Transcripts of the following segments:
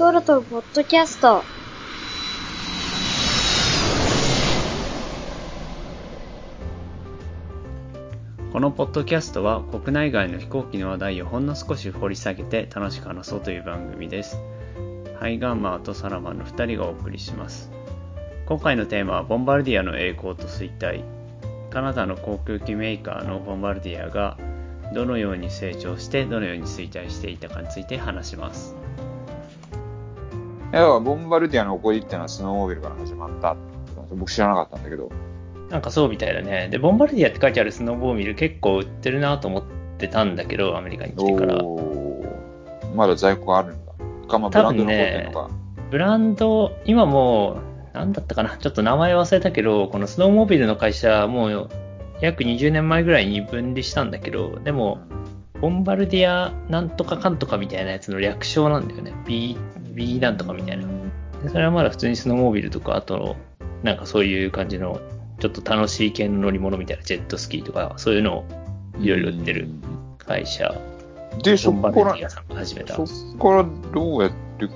ソルトポッドキャストこのポッドキャストは国内外の飛行機の話題をほんの少し掘り下げて楽しく話そうという番組です。ハイガンマーとサラマンの2人がお送りします。今回のテーマはボンバルディアの栄光と衰退。カナダの航空機メーカーのボンバルディアがどのように成長してどのように衰退していたかについて話します。いや、ボンバルディアの起こりっていうのはスノーモービルから始まった僕知らなかったんだけど。なんかそうみたいだね。で、ボンバルディアって書いてあるスノーボーミル結構売ってるなと思ってたんだけど、アメリカに来てから。まだ在庫があるんだ。か、まあ、ブランド残ってるのか。ブランド、今もう、なんだったかな、ちょっと名前忘れたけど、このスノーモービルの会社、もう約20年前ぐらいに分離したんだけど、でも、ボンバルディアなんとかかんとかみたいなやつの略称なんだよね。B、B なんとかみたいな。でそれはまだ普通にスノーモービルとか、あと、なんかそういう感じの、ちょっと楽しい系の乗り物みたいな、ジェットスキーとか、そういうのをいろいろ売ってる会社、で、そこから。そこからどうやって航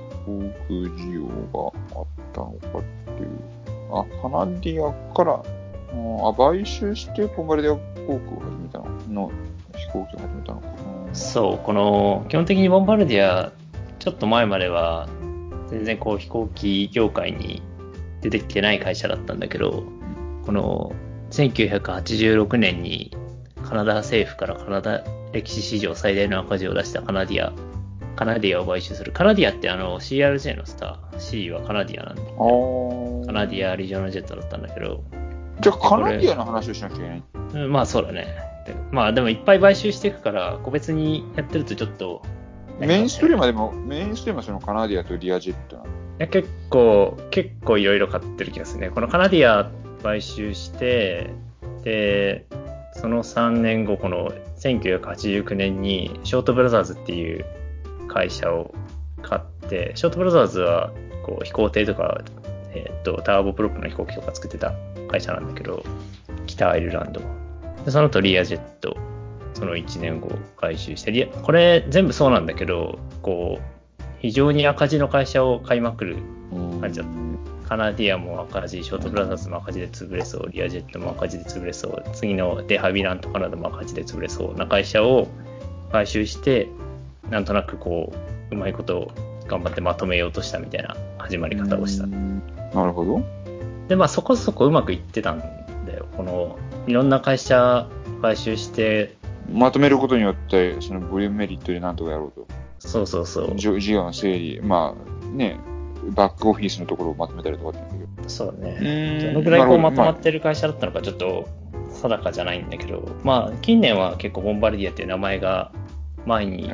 空需要があったのかっていう。あ、カナディアから、うんあ、買収してボンバルディア航空を始めたの？の飛行機を始めたのかな？そう、この、基本的にボンバルディア、ちょっと前までは、全然こう飛行機業界に出てきてない会社だったんだけど、この、1986年にカナダ政府からカナダ歴史史上最大の赤字を出したカナディア、カナディアを買収する。カナディアってあの CRJ のスター、C はカナディアなんで、あーカナディアリジョナルジェットだったんだけど、じゃあカナディアの話をしなきゃいけない。うんまあそうだね。でまあでもいっぱい買収していくから、個別にやってるとちょっと、メインストリームはでも、メインストリームはそのカナディアとリアジェットなの？いや結構、結構いろいろ買ってる気がするね。このカナディア買収して、で、その3年後、この1989年にショートブラザーズっていう会社を買って、ショートブラザーズはこう飛行艇とか、えっと、ターボプロップの飛行機とか作ってた会社なんだけど、北アイルランド。でその後リアジェット、その1年後買収して、これ全部そうなんだけど、こう、非常に赤字の会社を買いまくる感じだった。カナディアも赤字、ショートブラザーズも赤字で潰れそう、リアジェットも赤字で潰れそう、次のデハビラントカナダも赤字で潰れそうな会社を買収して、なんとなくこう、うまいことを頑張ってまとめようとしたみたいな始まり方をした。なるほど。で、まあそこそこうまくいってたんだよ。この、いろんな会社買収して、まとめることによって、そのボリュームメリットでなんとかやろうと。そうそうそう。じ事業の整理、まあね、バックオフィスのところをまとめたりとかって言うんだそうね。けど。どのぐらいこうまとまっるてる会社だったのかちょっと定かじゃないんだけど、まあ近年は結構ボンバルディアっていう名前が前に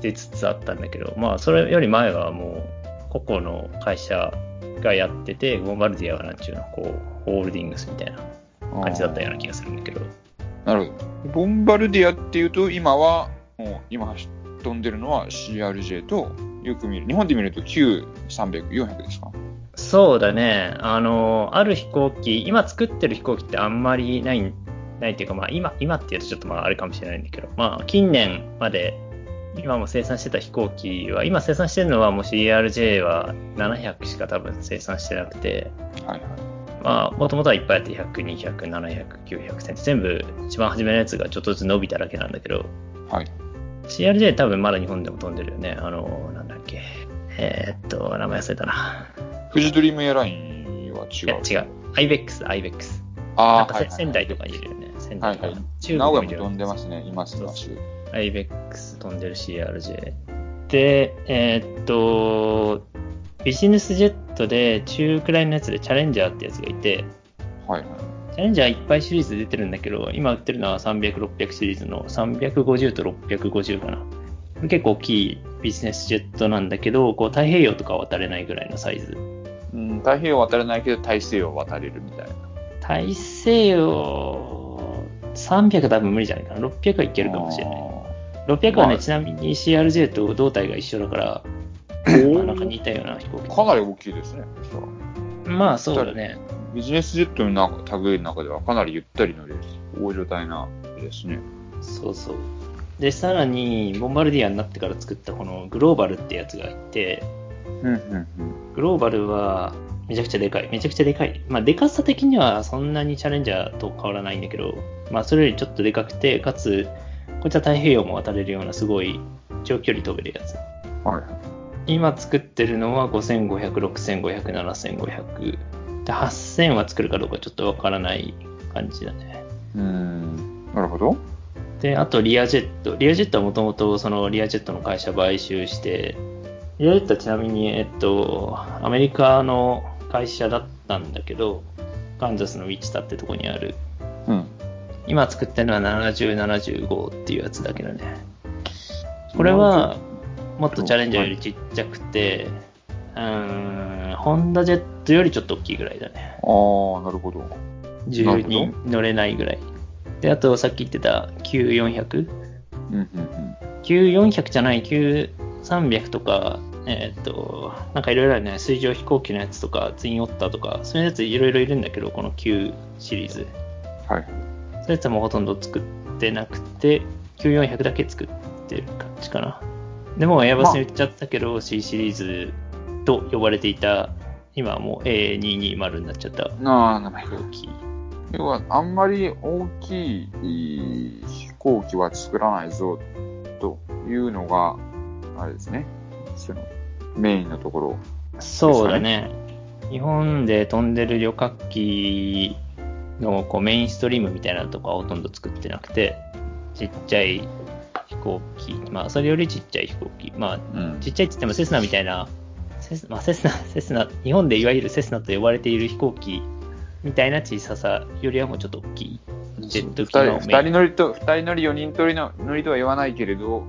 出つつあったんだけど、まあそれより前はもう個々の会社がやってて、ボンバルディアはなんちゅうの、こう、ホールディングスみたいなま感じだったような気がするんだけど、なるほど。ボンバルディアっていうと、今は、もう今飛んでるのは CRJ と、よく見る。日本で見ると9、300、400ですか？そうだね。あの、ある飛行機、今作ってる飛行機ってあんまりない、ないっていうか、まあ今、今っていうとちょっとまああれかもしれないんだけど、まあ近年まで今も生産してた飛行機は、今生産してるのはもう CRJ は700しか多分生産してなくて、はいはい。まあもともとはいっぱいあって100、200、700、900、1000全部一番初めのやつがちょっとずつ伸びただけなんだけど、はい。CRJ 多分まだ日本でも飛んでるよね。あの、なんだっけ。えーっと、名前忘れたな。富士ドリームエアラインは違いや、う。違う。IBEX、IBEX。ああ、なんかせはいはい仙台とかにいるよね。仙台とか。はいはい。中名古国屋も飛んでますね。います、いそうます。IBEX 飛んでる CRJ。で、えーっと、ビジネスジェットで中くらいのやつでチャレンジャーってやつがいて、はいはい。チャレンジャーいっぱいシリーズ出てるんだけど、今売ってるのは300、600シリーズの350と650かな。結構大きいビジネスジェットなんだけど、こう太平洋とか渡れないぐらいのサイズ。うん、太平洋渡れないけど、大西洋渡れるみたいな。大西洋300多分無理じゃないかな。600はいけるかもしれない。600はね、まあちなみに CRJ と胴体が一緒だから、まあなんか似たような飛行機。かなり大きいですね。そしたらまあそうだね。ビジネスジェットの中類の中ではかなりゆったり乗れる大所帯なですね。そうそう。で、さらに、ボンバルディアになってから作ったこのグローバルってやつがいて、うん、うん、グローバルはめちゃくちゃでかい。めちゃくちゃでかい。まあ、でかさ的にはそんなにチャレンジャーと変わらないんだけど、まあ、それよりちょっとでかくて、かつ、こっちは太平洋も渡れるようなすごい長距離飛べるやつ。うん。はい。今作ってるのは5500、6500、7500。で、8000は作るかどうかちょっとわからない感じだね。うーん。なるほど。で、あとリアジェット。リアジェットはもともとそのリアジェットの会社買収して、リアジェットはちなみに、えっと、アメリカの会社だったんだけど、カンザスのウィチタってとこにある。うん。今作ってるのは70、75っていうやつだけどね。これは、もっとチャレンジャーよりちっちゃくて、うーん、ホンダジェットよりちょっと大きいぐらいだね。ああ、なるほど。10人乗れないぐらい。で、あとさっき言ってた Q400? うん、うん、Q400 じゃない Q300 とか、えーっと、なんかいろいろあるね、水上飛行機のやつとか、ツインオッターとか、そういうやついろいろいるんだけど、この Q シリーズ。うん。はい。そういうやつはもうほとんど作ってなくて、Q400 だけ作ってる感じかな。でも、エアバスに売っちゃったけど、C シリーズと呼ばれていた、今はもう A220 になっちゃったなあ、名前飛行機。要は、あんまり大きい飛行機は作らないぞ、というのが、あれですね。その、メインのところ。そうだね。日本で飛んでる旅客機のこうメインストリームみたいなとこはほとんど作ってなくて、ちっちゃい飛行機、まあそれよりちっちゃい飛行機、まあうんちっちゃいって言ってもセスナみたいな、セス,、まあ、セスナ、セスナ、日本でいわゆるセスナと呼ばれている飛行機みたいな小ささよりはもうちょっと大きい。ジェット二機の人、二人乗りと、二人乗り、四人乗りの乗りとは言わないけれど、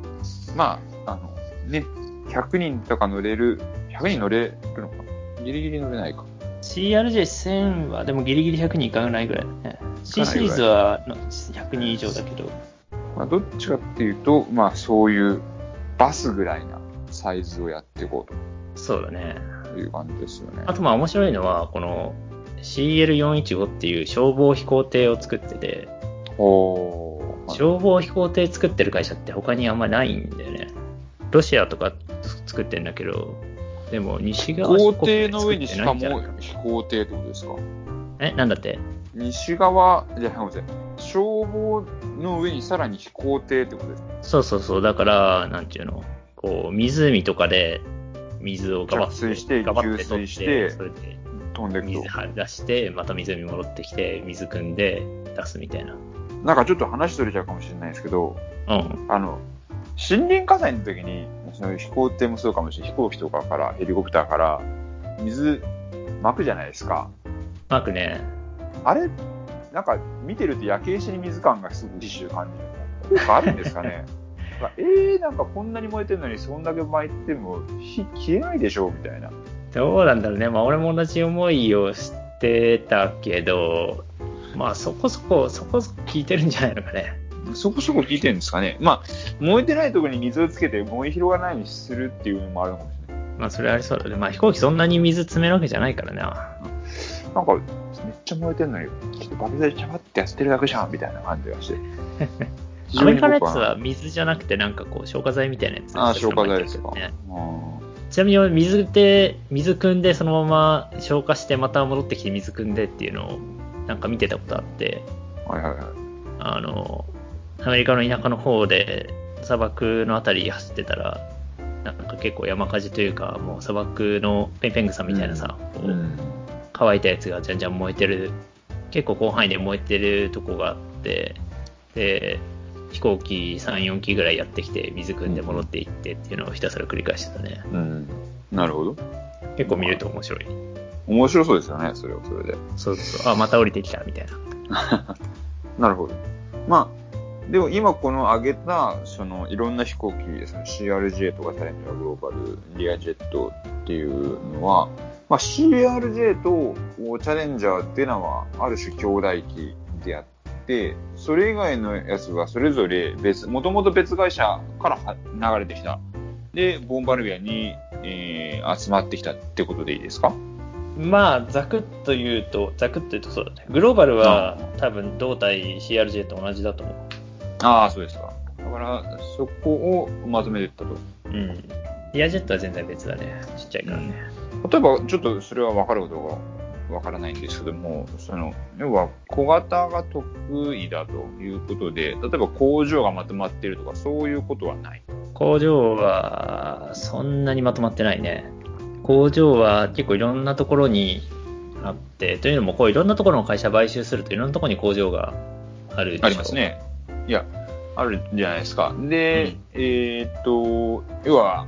まあ、あの、ね、100人とか乗れる、100人乗れるのかな？ギリギリ乗れないか。CRJ1000 はでもギリギリ100人いかないぐらいだね。C シリーズはの100人以上だけど、まあ、どっちかっていうと、まあ、そういうバスぐらいなサイズをやっていこうそうだね。という感じですよね。あとまあ面白いのは、この CL415 っていう消防飛行艇を作ってて、おー。消防飛行艇作ってる会社って他にあんまないんだよね。ロシアとか作ってんだけど、でも西側飛行艇の上にしかも飛行艇ってことですか？え、なんだって？西側、じゃあ、ごめんなさい。消防の上にさらに飛行艇ってことですか？そうそうそう。だから、なんていうの、こう、湖とかで水をガバッ着水してガバッてしてそれで飛んで水出して、また湖に戻ってきて、水汲んで出すみたいな。と。なんかちょっと話取れちゃうかもしれないですけど、うん。あの、森林火災の時に、その飛行艇もそうかもしれない。飛行機とかから、ヘリコプターから、水巻くじゃないですか。マークね、あれ、なんか見てると焼け石に水感がすごい自習感じる。効果あるんですかねえー、なんかこんなに燃えてるのにそんだけ巻いても火消えないでしょみたいな。どうなんだろうね。まあ俺も同じ思いをしてたけど、まあそこそこ、そこそこ効いてるんじゃないのかね。そこそこ効いてるんですかねまあ、燃えてないところに水をつけて燃え広がらないようにするっていうのもあるのかもしれない。まあそれありそうだね。まあ飛行機そんなに水詰めるわけじゃないからな。なんか、めっちゃ燃えてるのに、ちょっと爆弾でチャバってやってるだけじゃんみたいな感じがして。アメリカのやつは水じゃなくてなんかこう消火剤みたいなやつ。ああ、消火剤ですか。ねうんちなみに水で、水汲んでそのまま消化してまた戻ってきて水汲んでっていうのをなんか見てたことあって、はいはいはい。あの、アメリカの田舎の方で砂漠のあたり走ってたら、なんか結構山火事というか、もう砂漠のペンペングサみたいなさ、こう乾いたやつがじゃんじゃん燃えてる、結構広範囲で燃えてるとこがあって、で、飛行機3、4機ぐらいやってきて、水汲んで戻っていってっていうのをひたすら繰り返してたね。うん。なるほど。結構見ると面白い。面白そうですよね、それはそれで。そうそう。あ、また降りてきた、みたいな。なるほど。まあ、でも今この挙げた、そのいろんな飛行機ですね、CRJ とかチャレンジャーグローバル、リアジェットっていうのは、まあ CRJ とチャレンジャーっていうのはある種兄弟機であって、それ以外のやつはそれぞれ別、もともと別会社からは流れてきた。で、ボンバルビアに、えー集まってきたってことでいいですか？まあ、ざくっと言うと、ざくっと言うとそうだね。グローバルはう多分胴体 CRJ と同じだと思う。ああ、そうですか。だから、そこをまとめていったと。うん。リアジェットは全然別だね。ちっちゃいからね。例えば、ちょっとそれは分かることが分からないんですけども、その、要は小型が得意だということで、例えば工場がまとまっているとか、そういうことはない。工場は、そんなにまとまってないね。工場は結構いろんなところにあって、というのも、こういろんなところの会社買収するといろんなところに工場があるでしょあります。ね。いや、あるじゃないですか。で、えーっと、要は、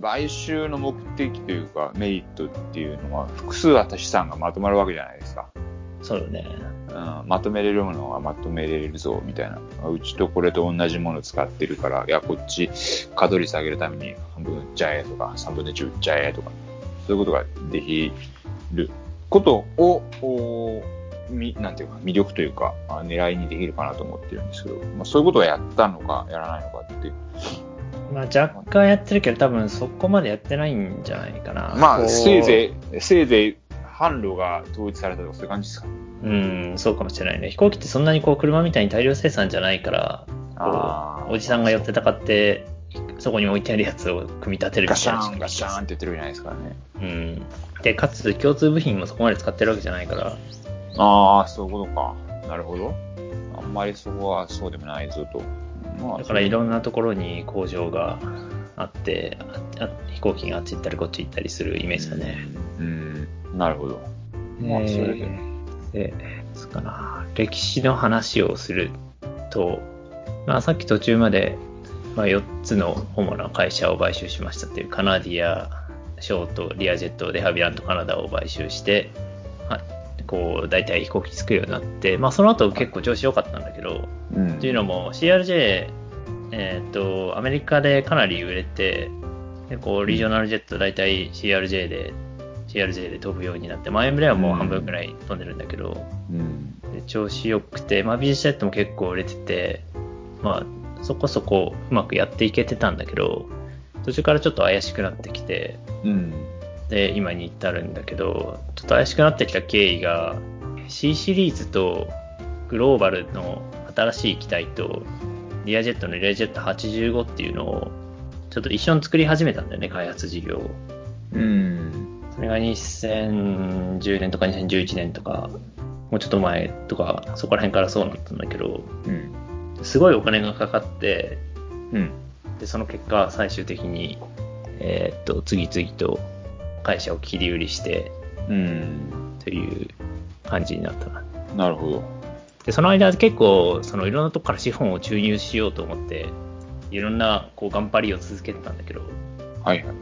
買収の目的というか、メリットっていうのは、複数あった資産がまとまるわけじゃないですか。そうだね。うん、まとめれるものはまとめれるぞ、みたいな。うちとこれと同じもの使ってるから、いや、こっち、稼働率上げるために半分売っちゃえとか、3分の1売っちゃえとか、そういうことができることを、おみなんていうか、魅力というか、あ狙いにできるかなと思ってるんですけど、まあ、そういうことはやったのか、やらないのかって。まあ若干やってるけど、多分そこまでやってないんじゃないかな。まあ、せいぜい、せいぜい、販路が統一されたとか、そういう感じですか。うん、そうかもしれないね。飛行機ってそんなにこう車みたいに大量生産じゃないから、あーこうおじさんが寄ってたかって、そこに置いてあるやつを組み立てるみガシたいなャーン、ガシャーンって言ってるじゃないですかね。うん。で、かつ共通部品もそこまで使ってるわけじゃないから、ああ、そういうことか。なるほど。あんまりそこはそうでもないぞと。まあ、だからいろんなところに工場があって、ああ飛行機があっち行ったりこっち行ったりするイメージだね。うん、なるほど。まあ、それで。で、つかな、歴史の話をすると、まあ、さっき途中まで、まあ、4つの主な会社を買収しましたっていうカナディア、ショート、リアジェット、デハビラントカナダを買収して、まあ、こう、大体飛行機作るようになって、まあ、その後結構調子良かったんだけど、うんっていうのも CRJ、えーっと、アメリカでかなり売れて、でこうリージョナルジェット大体 CRJ で、CRJ で飛ぶようになって、前ムレはもう半分くらい飛んでるんだけど、うん。で調子良くて、まあ、ビジネスジェットも結構売れてて、まあ、そこそこうまくやっていけてたんだけど、途中からちょっと怪しくなってきて、うん。で、今に至るんだけど、ちょっと怪しくなってきた経緯が、C シリーズとグローバルの新しい機体と、リアジェットのリアジェット85っていうのを、ちょっと一緒に作り始めたんだよね、開発事業を。うん。それが2010年とか2011年とか、もうちょっと前とか、そこら辺からそうなったんだけど、うん。すごいお金がかかって、うん。で、その結果、最終的に、えーっと、次々と会社を切り売りして、うん。という感じになったな。なるほど。で、その間結構、そのいろんなとこから資本を注入しようと思って、いろんなこう頑張りを続けてたんだけど、はいはい。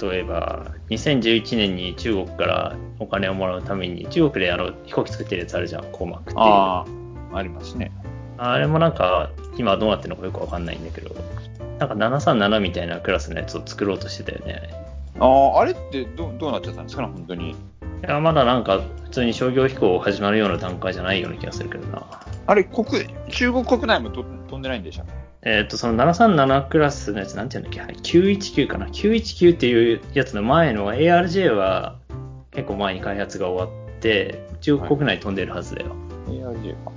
例えば、2011年に中国からお金をもらうために、中国であの飛行機作ってるやつあるじゃん、コーマックっていう。あああ、ありますね。れもなんか、今どうなってるのかよくわかんないんだけど、なんか737みたいなクラスのやつを作ろうとしてたよね。ああ、あれってどどうなっちゃったんですかね、本当に。いや、まだなんか普通に商業飛行始まるような段階じゃないような気がするけどな。あれ、国、中国国内もと飛んでないんでしたえっ、と、その737クラスのやつ、なんていうんだっけ、はい919かな？919っていうやつの前の ARJ は結構前に開発が終わって、中国国内飛んでるはずだよ。?ARJ か。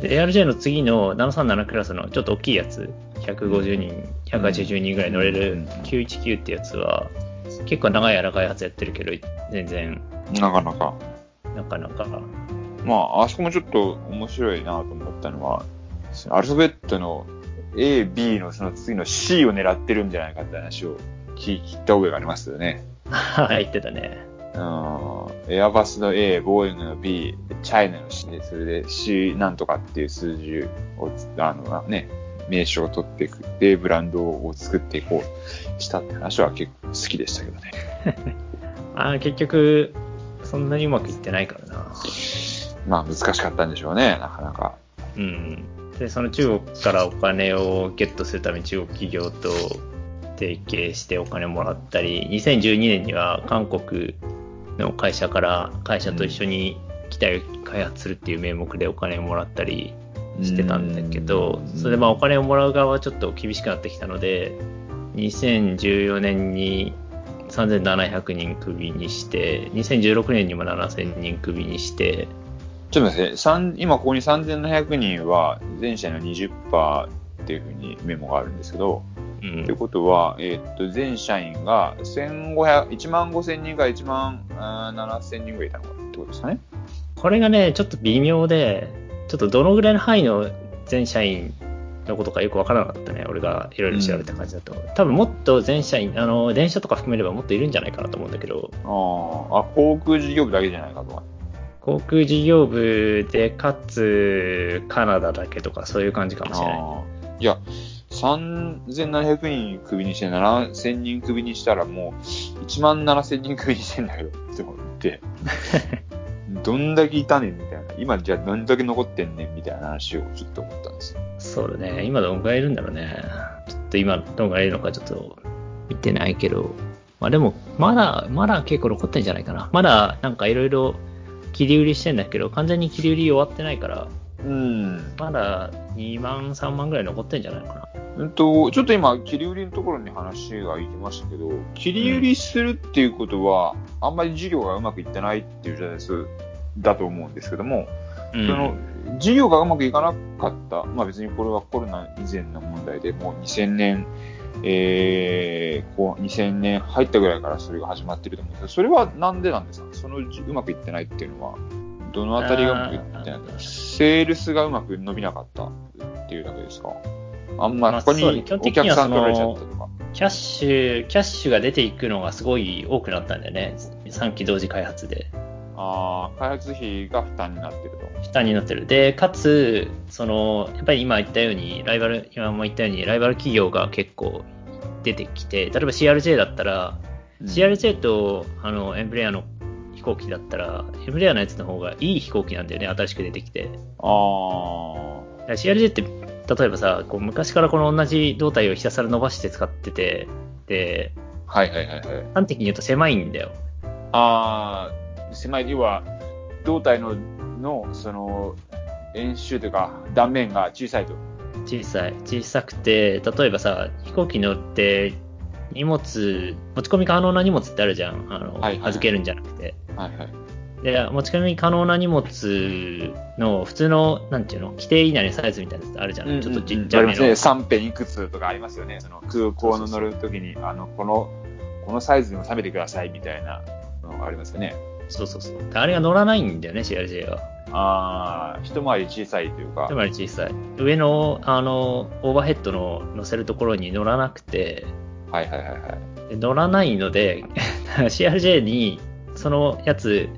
で ARJ の次の737クラスのちょっと大きいやつ、150人、180人ぐらい乗れるうん919ってやつは、結構長い間開発やってるけど、全然、なかなか。なかなか、まあ、あそこもちょっと面白いなと思ったのは、アルファベットの A、B のその次の C を狙ってるんじゃないかって話を聞聞いた覚えがありますよね。言ってたね。うん。エアバスの A、ボーイングの B、チャイナの C で、それで C なんとかっていう数字をつ、あのね、名称を取っていく、で、ブランドを作っていこうしたって話は結構好きでしたけどね。あー結局、そんなにうまくいってないからな。まあ難しかったんでしょうね、なかなか。うん。で、その中国からお金をゲットするために中国企業と提携してお金をもらったり、2012年には韓国の会社から会社と一緒に機体を開発するっていう名目でお金をもらったりしてたんだけど、それでまあお金をもらう側はちょっと厳しくなってきたので、2014年に3700人クビにして、2016年にも7000人クビにして、ちょっと待って、三今ここに3700人は全社の20%っていうふうにメモがあるんですけど、うんってことは、えーっと、全社員が1500、1万5千人から1万あー7千人ぐらいいたのかってことですかね。これがね、ちょっと微妙で、ちょっとどのぐらいの範囲の全社員のことかよくわからなかったね。俺がいろいろ調べた感じだと。多分もっと全社員、あの、電車とか含めればもっといるんじゃないかなと思うんだけど、あーあ、航空事業部だけじゃないかとか。航空事業部で、かつ、カナダだけとか、そういう感じかもしれない。いや、3700人クビにして7000人クビにしたらもう1万7000人クビにしてんだけどって思って、どんだけいたねんみたいな。今じゃあどんだけ残ってんねんみたいな話をちょっと思ったんですよ。そうだね。今どんぐらいいるんだろうね。ちょっと今どんぐらいいるのかちょっと見てないけど。まあでも、まだ、まだ結構残ってんじゃないかな。まだなんかいろいろ切り売りしてんだけど、完全に切り売り終わってないから、うん。まだ2万、3万ぐらい残ってんじゃないのかな。うんと、ちょっと今、切り売りのところに話が行きましたけど、切り売りするっていうことは、あんまり事業がうまくいってないっていうじゃないですだと思うんですけども、うん。その、事業がうまくいかなかった。まあ別にこれはコロナ以前の問題で、もう2000年、えー、こう、2000年入ったぐらいからそれが始まってると思うんですけど、それはなんでなんですか？そのじうまくいってないっていうのは、どのあたりがうまくいってないセールスがうまく伸びなかったっていうだけですか？あんま、まあ他にお客さん取られちゃったとか。キャッシュ、キャッシュが出ていくのがすごい多くなったんだよね。3期同時開発で。ああ、開発費が負担になってると。負担になってる。で、かつ、その、やっぱり今言ったように、ライバル、今も言ったように、ライバル企業が結構出てきて、例えば CRJ だったら、CRJ と、あの、エンブレアの飛行機だったら、エンブレアのやつの方がいい飛行機なんだよね、新しく出てきて。ああ、CRJ って、例えばさ、こう昔からこの同じ胴体をひたすら伸ばして使ってて、で、はいはいはいはい。端的に言うと狭いんだよ。ああ、狭い、要は、胴体の、の、その、円周というか、断面が小さいと。小さい。小さくて、例えばさ、飛行機に乗って、荷物、持ち込み可能な荷物ってあるじゃん。あの、はいはい預けるんじゃなくて。はいはい。で、持ち込み可能な荷物の普通の、なんていうの、規定以内のサイズみたいなやつあるじゃん。ちょっとちっちゃめの。ありますね。3辺いくつとかありますよね。その空港の乗るときに、あの、この、このサイズでも食べてくださいみたいなのがありますよね。そうそうそう。あれが乗らないんだよね、CRJ は。ああ、一回り小さいというかつ。まり小さい。上の、あの、オーバーヘッドの乗せるところに乗らなくて、はいはいはいはい。で乗らないので、CRJ にそのやつ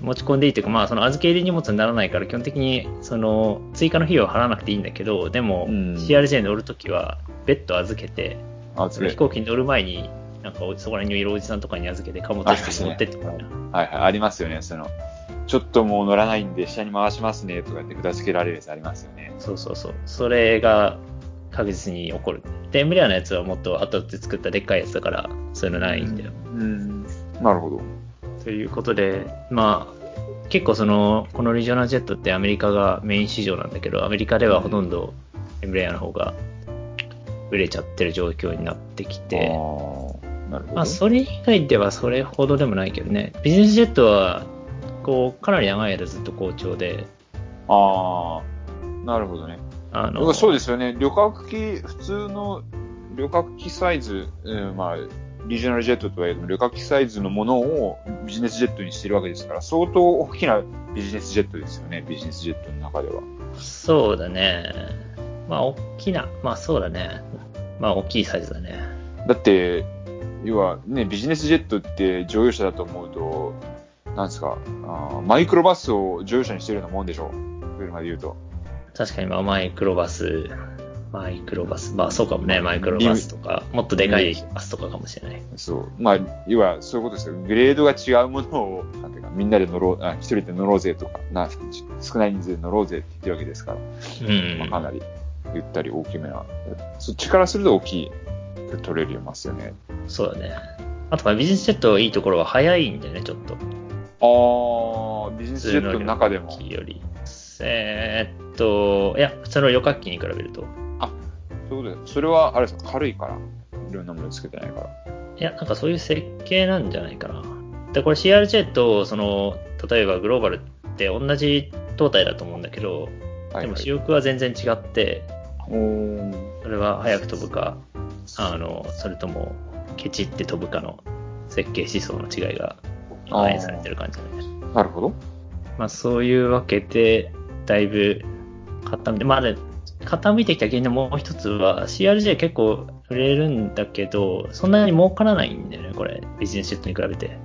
持ち込んでいいというか、まあその預け入れ荷物にならないから基本的にその追加の費用を払わなくていいんだけど、でもうん CRJ に乗るときは別途預けて、あ、その飛行機に乗る前になんかそこら辺にいるおじさんとかに預けて貨物室に持ってってもらう。はいはい、ありますよね。その、ちょっともう乗らないんで下に回しますねとかって札付けられるやつありますよね。そうそうそう。それが確実に起こる。で、エムレアのやつはもっと後で作ったでっかいやつだから、そういうのないんだよ。うん。なるほど。ということで、まあ、結構その、このリジョナルジェットってアメリカがメイン市場なんだけど、アメリカではほとんどエムレアの方が売れちゃってる状況になってきて。まあ、それ以外ではそれほどでもないけどね、ビジネスジェットは、こう、かなり長い間ずっと好調で、ああ、なるほどね。あの、そうですよね。旅客機、普通の旅客機サイズ、うん、まあ、リージョナルジェットとはいえども、旅客機サイズのものをビジネスジェットにしてるわけですから、相当大きなビジネスジェットですよね、ビジネスジェットの中では。そうだね。まあ、大きな、まあそうだね。まあ、大きいサイズだね。だって、要はね、ビジネスジェットって乗用車だと思うと、なんですか、あーマイクロバスを乗用車にしてるようなもんでしょ車で言うと。確かに、まあ、マイクロバス、マイクロバス、まあそうかもね、マイクロバスとか、もっとでかいバスとかかもしれない。そう。まあ、要はそういうことですよ。グレードが違うものを、なんていうか、みんなで乗ろう、あ一人で乗ろうぜとか、な少ない人数で乗ろうぜって言ってるわけですから、うん。まあ、かなりゆったり大きめな。そっちからすると大きいく取れるますよね。そうだね。あとはビジネスジェットいいところは早いんだよね、ちょっと。あー、ビジネスジェットの中でも。より。えーっと、いや、普通の旅客機に比べると。そういうことです。それは、あれですか、軽いから。いろんなものつけてないから。いや、なんかそういう設計なんじゃないかな。で、これ CRJ と、その、例えばグローバルって同じ胴体だと思うんだけど、はい、でもはい。主翼は全然違って、それは早く飛ぶか、あの、それとも、ケチって飛ぶかの設計思想の違いが反映されてる感じだね。なるほど。まあそういうわけで、だいぶ傾いて、まあね、傾いてきた原因のもう一つは、CRJ 結構売れるんだけど、そんなに儲からないんだよね、これ。ビジネスジェットに比べて。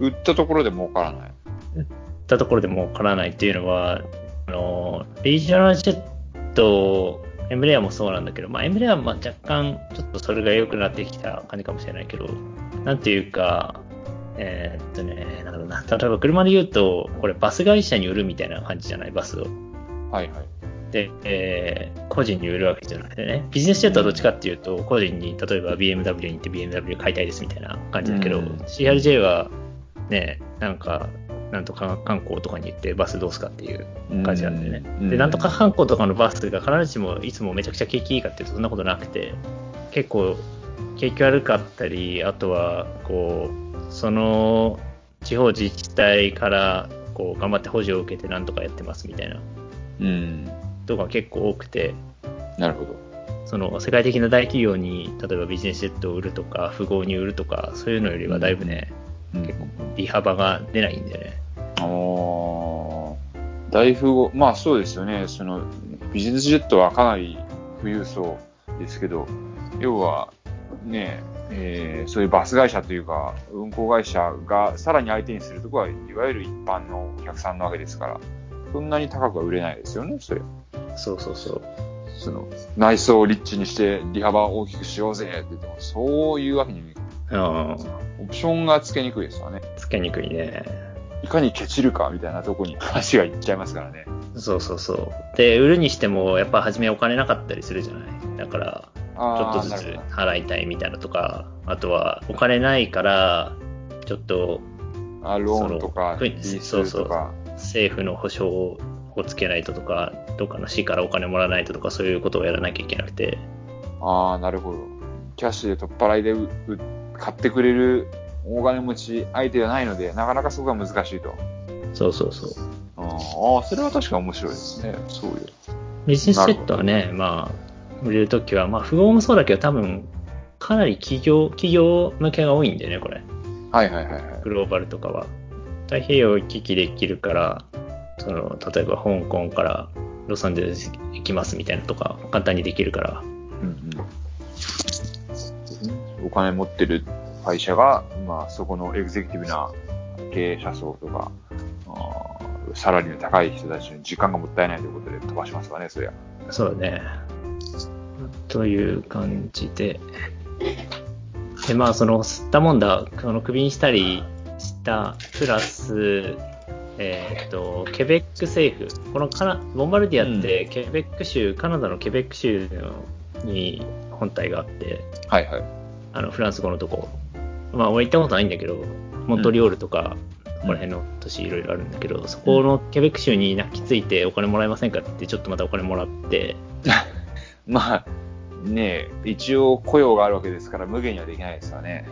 売ったところで儲からない。売ったところで儲からないっていうのは、あの、リージョナルジェット、エムレアもそうなんだけど、まあエムレアはまあ若干ちょっとそれが良くなってきた感じかもしれないけど、なんていうか、えーっとね、なんだろうな。例えば車で言うと、これバス会社に売るみたいな感じじゃない、バスを。はいはい。で、えー個人に売るわけじゃなくてね、ビジネスジェットはどっちかっていうと、個人に、例えば BMW に行って BMW 買いたいですみたいな感じだけど、うん CRJ はね、なんか、なんとか観光とかに行ってバスどうすかっていう感じなんだよね。うんで、なんとか観光とかのバスが必ずしもいつもめちゃくちゃ景気いいかっていうとそんなことなくて、結構景気悪かったり、あとは、こう、その地方自治体からこう頑張って補助を受けてなんとかやってますみたいなうん。とか結構多くて、なるほど。その世界的な大企業に例えばビジネスジェットを売るとか、富豪に売るとか、そういうのよりはだいぶね、うん結構利幅が出ないんだよね。あー大富豪、まあそうですよね。その、ビジネスジェットはかなり富裕層ですけど、要は、ね、えーそういうバス会社というか、運行会社がさらに相手にするところは、いわゆる一般のお客さんなわけですから、そんなに高くは売れないですよね、それ。そうそうそう。その、内装をリッチにして利幅を大きくしようぜって言っても、そういうわけに、うん。オプションがつけにくいですよね。つけにくいね。いかにケチるかみたいなとこに話がいっちゃいますからね。そうそうそう。で、売るにしても、やっぱ初めお金なかったりするじゃない。だから、ちょっとずつ払いたいみたいなとか、あとはお金ないから、ちょっとあ、ローンとか、そのリースとか。政府の保証をつけないととか、どっかの市からお金もらわないととか、そういうことをやらなきゃいけなくて、ああ、なるほど。キャッシュで取っ払いでうう買ってくれる大金持ち相手がないので、なかなかそこが難しいと。そうそうそう。あーあー、それは確か面白いですね。そういう。ビジネスジェットはね、まあ、売れるときは、まあ、富豪もそうだけど、多分、かなり企業、企業向けが多いんだよね、これ。はいはいはいはい。グローバルとかは。太平洋行き来できるから、その、例えば香港からロサンゼルス行きますみたいなとか、簡単にできるから。うんうん、お金持ってる会社が、まあ、そこのエグゼクティブな経営者層とか、あーサラリーの高い人たちに時間がもったいないということで飛ばしますわね、そりゃ。そうだね。という感じで。で、まあ、その、吸ったもんだ、その、首にしたりした、プラス、えっ、と、ケベック政府。このカナ、ボンバルディアって、ケベック州、カナダのケベック州に本体があって、はいはい。あの、フランス語のとこ。まあ、俺行ったことないんだけど、モントリオールとか、ここら辺の都市いろいろあるんだけど、そこのケベック州に泣きついてお金もらえませんかって、ちょっとまたお金もらって、まあ、ねえ、一応雇用があるわけですから無限にはできないですよね。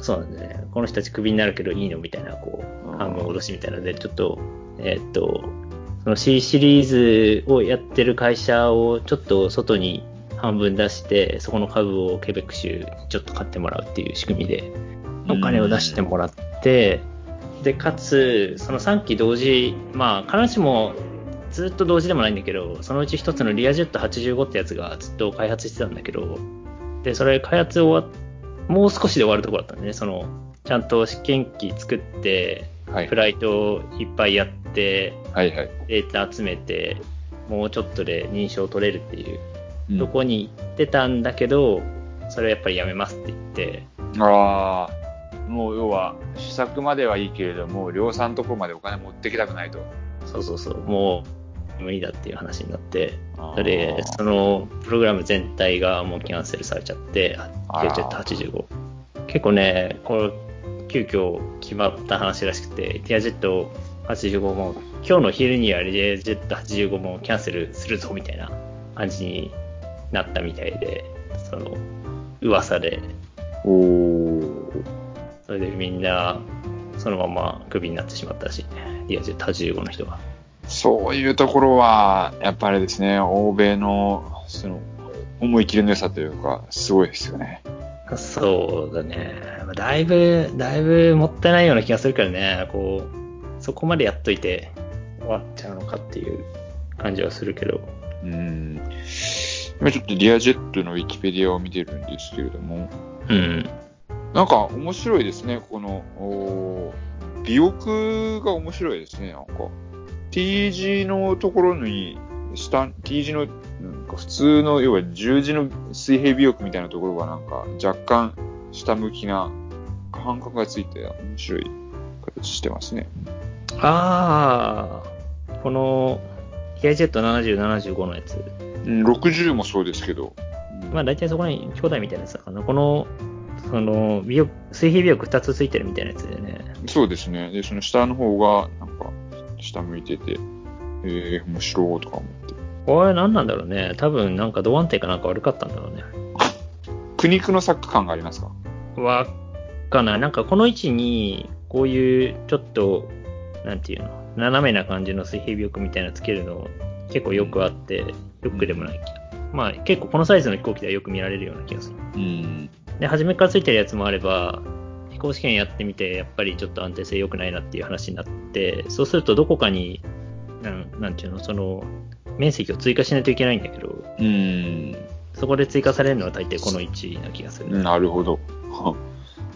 そうなんだね。この人たちクビになるけどいいのみたいな、こうんう、半分脅しみたいなので、ちょっと、えーっと、その C シリーズをやってる会社をちょっと外に半分出して、そこの株をケベック州にちょっと買ってもらうっていう仕組みで、お金を出してもらって、で、かつ、その3機同時、まあ、必ずしもずっと同時でもないんだけど、そのうち一つのリアジェット85ってやつがずっと開発してたんだけど、で、それ開発終わっもう少しで終わるところだったんでね、その、ちゃんと試験機作って、はいフ。ライトをいっぱいやって、はいはい。データ集めて、もうちょっとで認証取れるっていううんとこに行ってたんだけど、それやっぱりやめますって言って、ああ、もう要は、試作まではいいけれども、量産とこまでお金持ってきたくないと。そうそうそう、もう無理だっていう話になって、あーそれで、そのプログラム全体がもうキャンセルされちゃって、あら TiaJet85。結構ね、これ、急遽決まった話らしくて、TiaJet85 も、今日の昼には TiaJet85 もキャンセルするぞみたいな感じになったみたいで、その、噂で、おお。それでみんな、そのままクビになってしまったらしいね。TiaJet85 の人が。そういうところは、やっぱりですね、欧米の、その、思い切りの良さというか、すごいですよね。そうだね。まあだいぶ、だいぶもったいないような気がするけどね。こう、そこまでやっといて終わっちゃうのかっていう感じはするけど。うん。今ちょっとリアジェットのウィキペディアを見てるんですけれども、うん。なんか面白いですね、この、おー尾翼が面白いですね、なんか。T 字のところに、下、T 字の、なんか普通の、要は十字の水平尾翼みたいなところがなんか若干下向きな感覚がついて面白い形してますね。ああ、この、ヒアジェット70、75のやつ。うん、60もそうですけど。うんまあ大体そこに兄弟みたいなやつだからな。この、その、尾翼、水平尾翼2つついてるみたいなやつでね。そうですね。で、その下の方が、なんか、下向いてて、えー、面白いとか思って。これ何なんだろうね。多分なんか同安定かなんか悪かったんだろうね。苦肉の作感がありますか？わかんない。なんかこの位置に、こういうちょっと、なんていうの、斜めな感じの水平尾翼みたいなのつけるの結構よくあって、よくでもない。まあ結構このサイズの飛行機ではよく見られるような気がする。うん。で、初めからついてるやつもあれば、飛行試験やってみて、やっぱりちょっと安定性良くないなっていう話になって、そうするとどこかに、なんなんていうの、その、面積を追加しないといけないんだけど、うん。そこで追加されるのは大抵この位置な気がする。ねなるほど。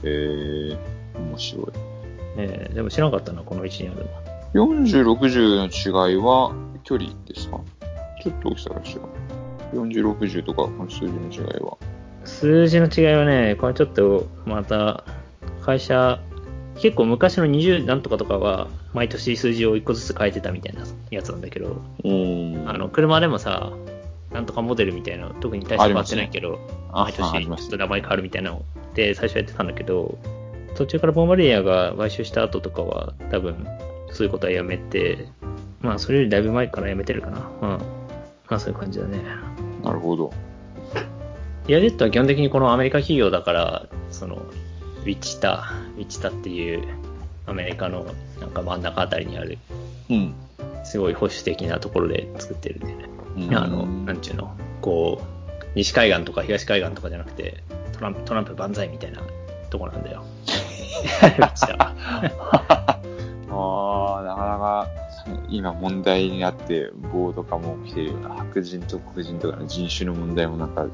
えー、面白い。えでも知らなかったな、この位置にあるの。40、60の違いは距離ですか？ちょっと大きさが違う。40、60とか、この数字の違いは。数字の違いはね、これちょっとまた、会社、結構昔の20なんとかとかは、毎年数字を1個ずつ変えてたみたいなやつなんだけど、うんあの、車でもさ、なんとかモデルみたいなの、特に大して変わってないけど、あ毎年と名前変わるみたいなので最初やってたんだけど、途中からボンバルディアが買収した後とかは、多分、そういうことはやめて、まあ、それよりだいぶ前からやめてるかな。まあ、まあ、そういう感じだね。なるほど。リアジェットは基本的にこのアメリカ企業だから、その、ウィチタ、ウィチタっていうアメリカのなんか真ん中あたりにある、うん。すごい保守的なところで作ってるんでね。うんあの、なんちゅうの、こう、西海岸とか東海岸とかじゃなくて、トランプ、トランプ万歳みたいなとこなんだよ。ウィチタ今問題になって、暴徒化も起きているような白人と黒人とかの人種の問題もなんか、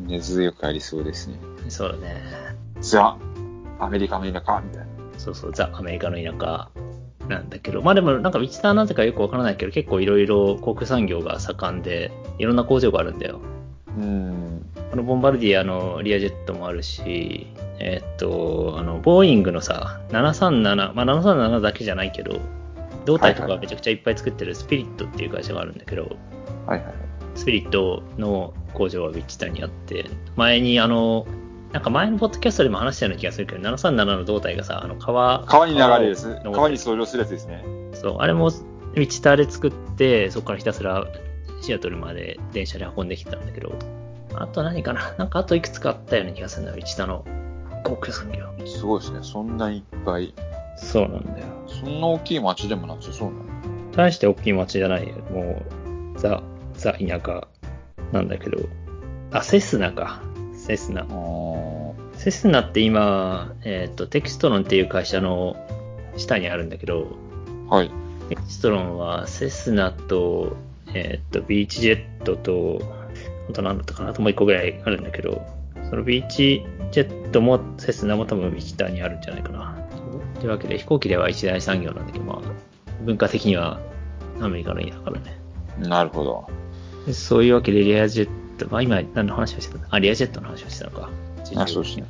根強くありそうですね。そうだね。ザ・アメリカの田舎みたいな。そうそう、ザ・アメリカの田舎なんだけど、まあでもなんかウィチタはなぜかよくわからないけど、結構いろいろ航空産業が盛んで、いろんな工場があるんだよ。うん。このボンバルディアのリアジェットもあるし、えーっと、あの、ボーイングのさ、737、まあ737だけじゃないけど、胴体とかめちゃくちゃいっぱい作ってるスピリットっていう会社があるんだけど、はいはいはい。スピリットの工場はウィッチタにあって、前にあの、なんか前のポッドキャストでも話したような気がするけど、737の胴体がさ、あの川、川に流れるやつ川に掃除するやつですね。そう、あれもウィチターで作って、そこからひたすらシアトルまで電車で運んできてたんだけど、あと何かな？なんかあといくつかあったような気がするんだよ、ウィチタの航空産業。すごいですね。そんなにいっぱい。そうなんだよ。そんな大きい町でもなさそうなの？大して大きい町じゃないよ。もう、ザ、ザ田舎なんだけど、あ、セスナか。セスナセスナって今、えっ、と、テキストロンっていう会社の下にあるんだけど、はい。テキストロンはセスナと、えっ、と、ビーチジェットと、あと何だったかなあともう一個ぐらいあるんだけど、そのビーチジェットもセスナも多分ビキターにあるんじゃないかな。というわけで飛行機では一大産業なんだけど、まあ、文化的にはアメリカの家だからね。なるほど。でそういうわけでリアジェット、まあ今何の話をしてたあ、リアジェットの話をしてたのか。あそうですね。